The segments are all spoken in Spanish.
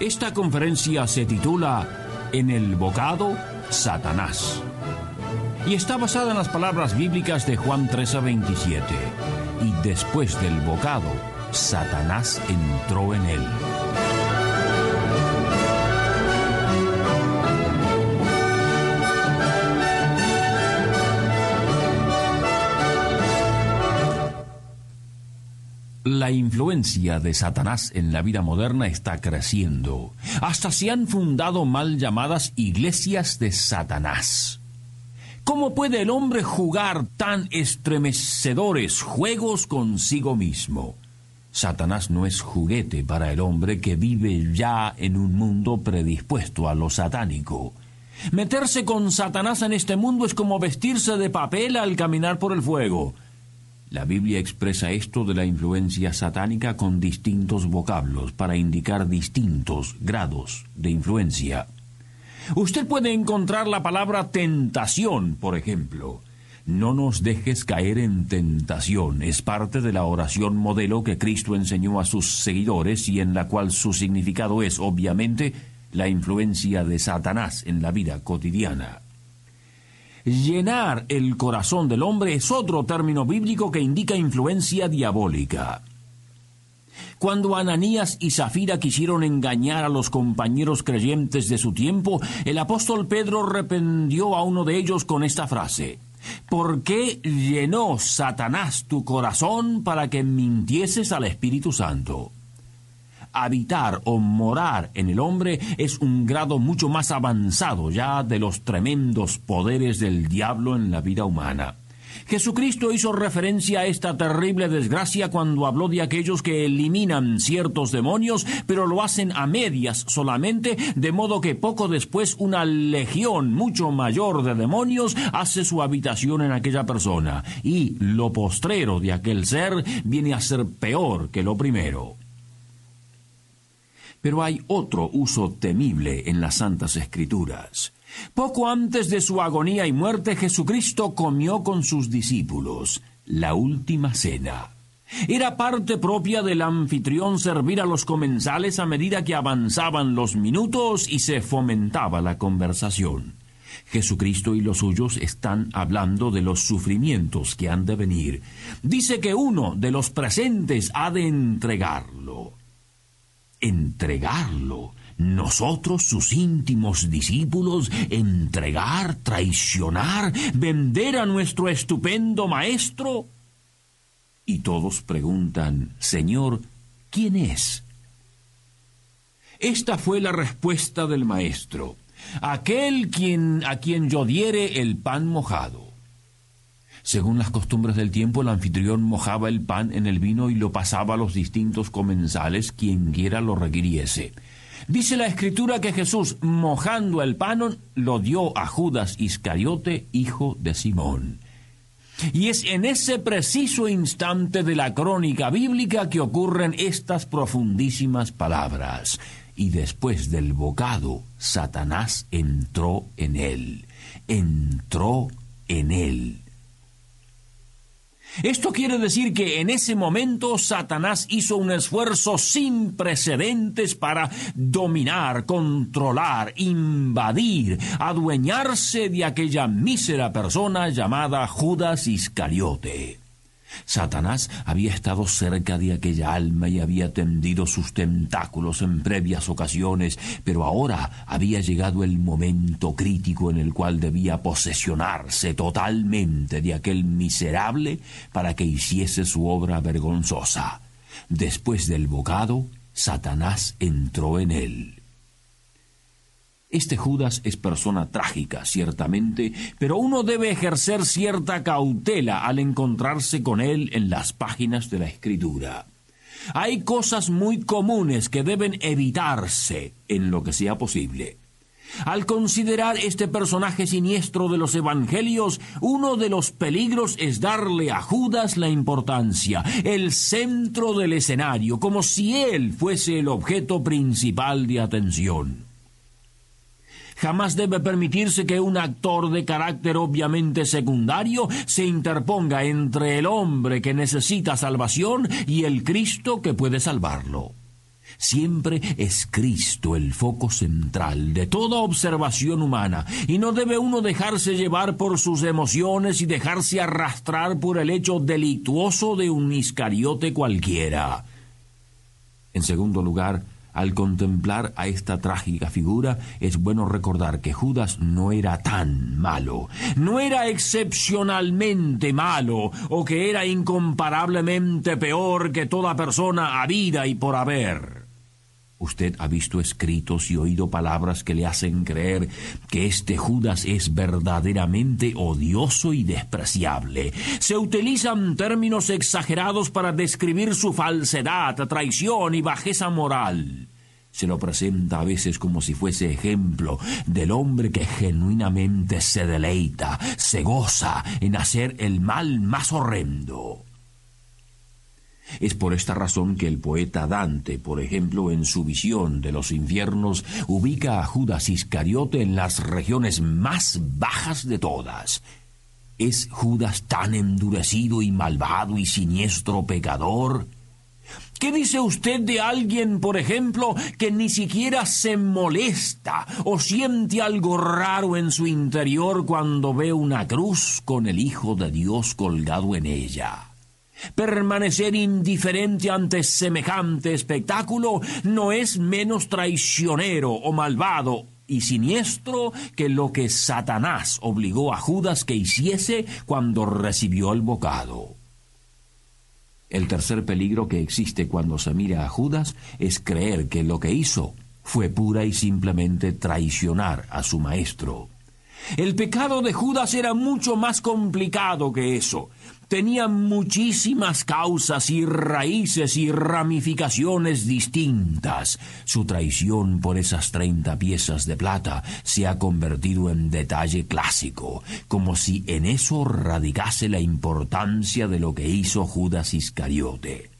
Esta conferencia se titula En el bocado, Satanás. Y está basada en las palabras bíblicas de Juan 13 27. Y después del bocado, Satanás entró en él. La influencia de Satanás en la vida moderna está creciendo. Hasta se han fundado mal llamadas iglesias de Satanás. ¿Cómo puede el hombre jugar tan estremecedores juegos consigo mismo? Satanás no es juguete para el hombre que vive ya en un mundo predispuesto a lo satánico. Meterse con Satanás en este mundo es como vestirse de papel al caminar por el fuego. La Biblia expresa esto de la influencia satánica con distintos vocablos para indicar distintos grados de influencia. Usted puede encontrar la palabra tentación, por ejemplo. No nos dejes caer en tentación. Es parte de la oración modelo que Cristo enseñó a sus seguidores y en la cual su significado es, obviamente, la influencia de Satanás en la vida cotidiana. Llenar el corazón del hombre es otro término bíblico que indica influencia diabólica. Cuando Ananías y Zafira quisieron engañar a los compañeros creyentes de su tiempo, el apóstol Pedro reprendió a uno de ellos con esta frase. ¿Por qué llenó Satanás tu corazón para que mintieses al Espíritu Santo? Habitar o morar en el hombre es un grado mucho más avanzado ya de los tremendos poderes del diablo en la vida humana. Jesucristo hizo referencia a esta terrible desgracia cuando habló de aquellos que eliminan ciertos demonios, pero lo hacen a medias solamente, de modo que poco después una legión mucho mayor de demonios hace su habitación en aquella persona, y lo postrero de aquel ser viene a ser peor que lo primero. Pero hay otro uso temible en las Santas Escrituras. Poco antes de su agonía y muerte, Jesucristo comió con sus discípulos la última cena. Era parte propia del anfitrión servir a los comensales a medida que avanzaban los minutos y se fomentaba la conversación. Jesucristo y los suyos están hablando de los sufrimientos que han de venir. Dice que uno de los presentes ha de entregarlo entregarlo. Nosotros, sus íntimos discípulos, entregar, traicionar, vender a nuestro estupendo Maestro. Y todos preguntan, Señor, ¿quién es? Esta fue la respuesta del Maestro, aquel quien, a quien yo diere el pan mojado. Según las costumbres del tiempo, el anfitrión mojaba el pan en el vino y lo pasaba a los distintos comensales, quien quiera lo requiriese. Dice la escritura que Jesús, mojando el pan, lo dio a Judas Iscariote, hijo de Simón. Y es en ese preciso instante de la crónica bíblica que ocurren estas profundísimas palabras. Y después del bocado, Satanás entró en él. Entró en él. Esto quiere decir que en ese momento Satanás hizo un esfuerzo sin precedentes para dominar, controlar, invadir, adueñarse de aquella mísera persona llamada Judas Iscariote. Satanás había estado cerca de aquella alma y había tendido sus tentáculos en previas ocasiones, pero ahora había llegado el momento crítico en el cual debía posesionarse totalmente de aquel miserable para que hiciese su obra vergonzosa. Después del bocado, Satanás entró en él. Este Judas es persona trágica, ciertamente, pero uno debe ejercer cierta cautela al encontrarse con él en las páginas de la Escritura. Hay cosas muy comunes que deben evitarse en lo que sea posible. Al considerar este personaje siniestro de los Evangelios, uno de los peligros es darle a Judas la importancia, el centro del escenario, como si él fuese el objeto principal de atención. Jamás debe permitirse que un actor de carácter obviamente secundario se interponga entre el hombre que necesita salvación y el Cristo que puede salvarlo. Siempre es Cristo el foco central de toda observación humana, y no debe uno dejarse llevar por sus emociones y dejarse arrastrar por el hecho delictuoso de un iscariote cualquiera. En segundo lugar, al contemplar a esta trágica figura, es bueno recordar que Judas no era tan malo, no era excepcionalmente malo, o que era incomparablemente peor que toda persona habida y por haber. Usted ha visto escritos y oído palabras que le hacen creer que este Judas es verdaderamente odioso y despreciable. Se utilizan términos exagerados para describir su falsedad, traición y bajeza moral. Se lo presenta a veces como si fuese ejemplo del hombre que genuinamente se deleita, se goza en hacer el mal más horrendo. Es por esta razón que el poeta Dante, por ejemplo, en su visión de los infiernos, ubica a Judas Iscariote en las regiones más bajas de todas. ¿Es Judas tan endurecido y malvado y siniestro pecador? ¿Qué dice usted de alguien, por ejemplo, que ni siquiera se molesta o siente algo raro en su interior cuando ve una cruz con el Hijo de Dios colgado en ella? Permanecer indiferente ante semejante espectáculo no es menos traicionero o malvado y siniestro que lo que Satanás obligó a Judas que hiciese cuando recibió el bocado. El tercer peligro que existe cuando se mira a Judas es creer que lo que hizo fue pura y simplemente traicionar a su maestro. El pecado de Judas era mucho más complicado que eso tenía muchísimas causas y raíces y ramificaciones distintas. Su traición por esas treinta piezas de plata se ha convertido en detalle clásico, como si en eso radicase la importancia de lo que hizo Judas Iscariote.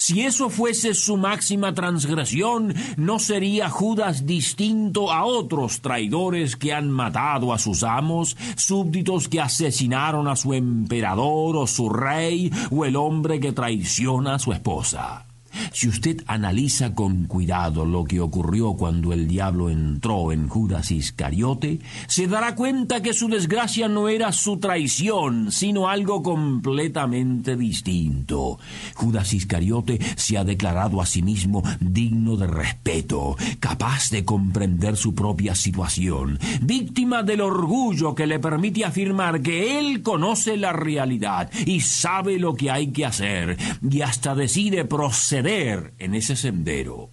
Si eso fuese su máxima transgresión, no sería Judas distinto a otros traidores que han matado a sus amos, súbditos que asesinaron a su emperador o su rey, o el hombre que traiciona a su esposa. Si usted analiza con cuidado lo que ocurrió cuando el diablo entró en Judas Iscariote, se dará cuenta que su desgracia no era su traición, sino algo completamente distinto. Judas Iscariote se ha declarado a sí mismo digno de respeto, capaz de comprender su propia situación, víctima del orgullo que le permite afirmar que él conoce la realidad y sabe lo que hay que hacer, y hasta decide proceder en ese sendero.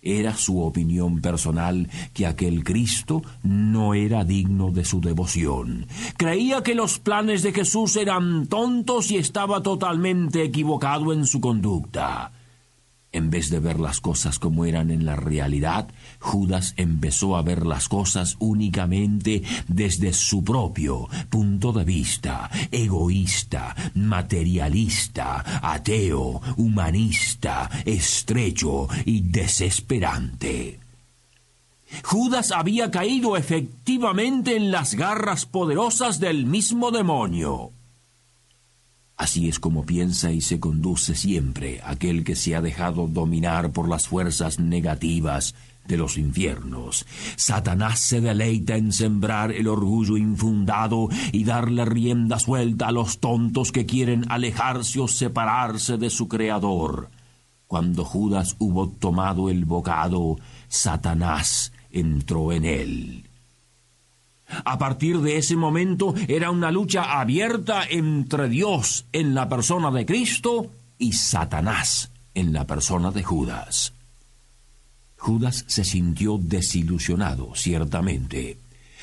Era su opinión personal que aquel Cristo no era digno de su devoción. Creía que los planes de Jesús eran tontos y estaba totalmente equivocado en su conducta. En vez de ver las cosas como eran en la realidad, Judas empezó a ver las cosas únicamente desde su propio punto de vista, egoísta, materialista, ateo, humanista, estrecho y desesperante. Judas había caído efectivamente en las garras poderosas del mismo demonio. Así es como piensa y se conduce siempre aquel que se ha dejado dominar por las fuerzas negativas de los infiernos. Satanás se deleita en sembrar el orgullo infundado y darle rienda suelta a los tontos que quieren alejarse o separarse de su Creador. Cuando Judas hubo tomado el bocado, Satanás entró en él. A partir de ese momento era una lucha abierta entre Dios en la persona de Cristo y Satanás en la persona de Judas. Judas se sintió desilusionado, ciertamente.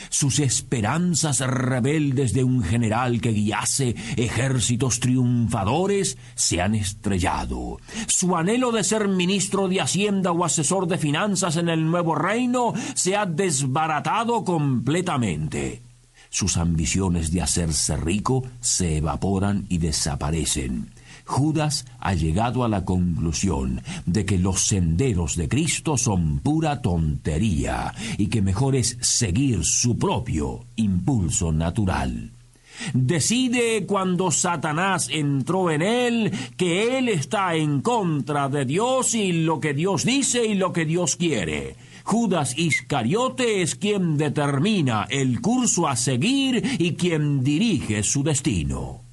Sus esperanzas rebeldes de un general que guiase ejércitos triunfadores se han estrellado. Su anhelo de ser ministro de Hacienda o asesor de finanzas en el nuevo reino se ha desbaratado completamente. Sus ambiciones de hacerse rico se evaporan y desaparecen. Judas ha llegado a la conclusión de que los senderos de Cristo son pura tontería y que mejor es seguir su propio impulso natural. Decide cuando Satanás entró en él que él está en contra de Dios y lo que Dios dice y lo que Dios quiere. Judas Iscariote es quien determina el curso a seguir y quien dirige su destino.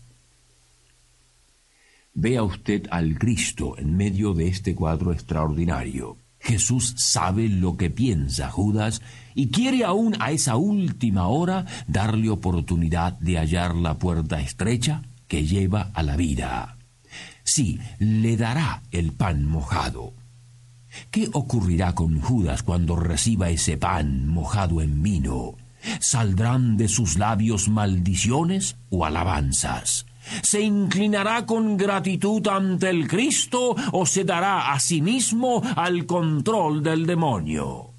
Vea usted al Cristo en medio de este cuadro extraordinario. Jesús sabe lo que piensa Judas y quiere aún a esa última hora darle oportunidad de hallar la puerta estrecha que lleva a la vida. Sí, le dará el pan mojado. ¿Qué ocurrirá con Judas cuando reciba ese pan mojado en vino? ¿Saldrán de sus labios maldiciones o alabanzas? ¿Se inclinará con gratitud ante el Cristo o se dará a sí mismo al control del demonio?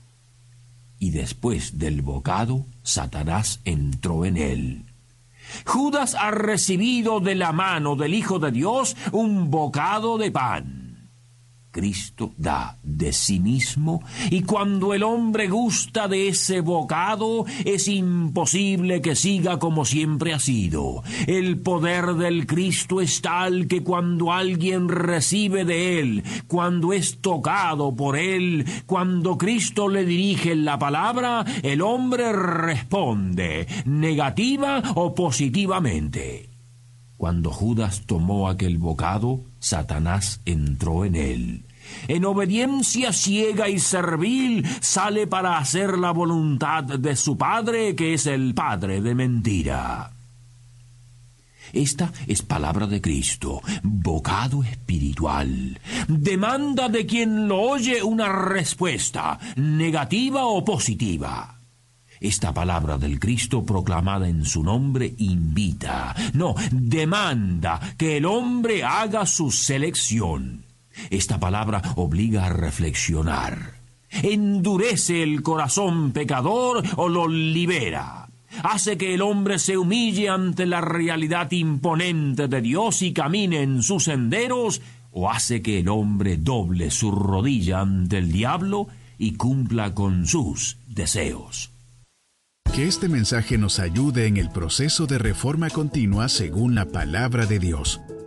Y después del bocado, Satanás entró en él. Judas ha recibido de la mano del Hijo de Dios un bocado de pan. Cristo da de sí mismo y cuando el hombre gusta de ese bocado es imposible que siga como siempre ha sido. El poder del Cristo es tal que cuando alguien recibe de él, cuando es tocado por él, cuando Cristo le dirige la palabra, el hombre responde negativa o positivamente. Cuando Judas tomó aquel bocado, Satanás entró en él en obediencia ciega y servil, sale para hacer la voluntad de su padre, que es el padre de mentira. Esta es palabra de Cristo, bocado espiritual. Demanda de quien lo oye una respuesta, negativa o positiva. Esta palabra del Cristo proclamada en su nombre invita, no, demanda que el hombre haga su selección. Esta palabra obliga a reflexionar. Endurece el corazón pecador o lo libera. Hace que el hombre se humille ante la realidad imponente de Dios y camine en sus senderos, o hace que el hombre doble su rodilla ante el diablo y cumpla con sus deseos. Que este mensaje nos ayude en el proceso de reforma continua según la palabra de Dios.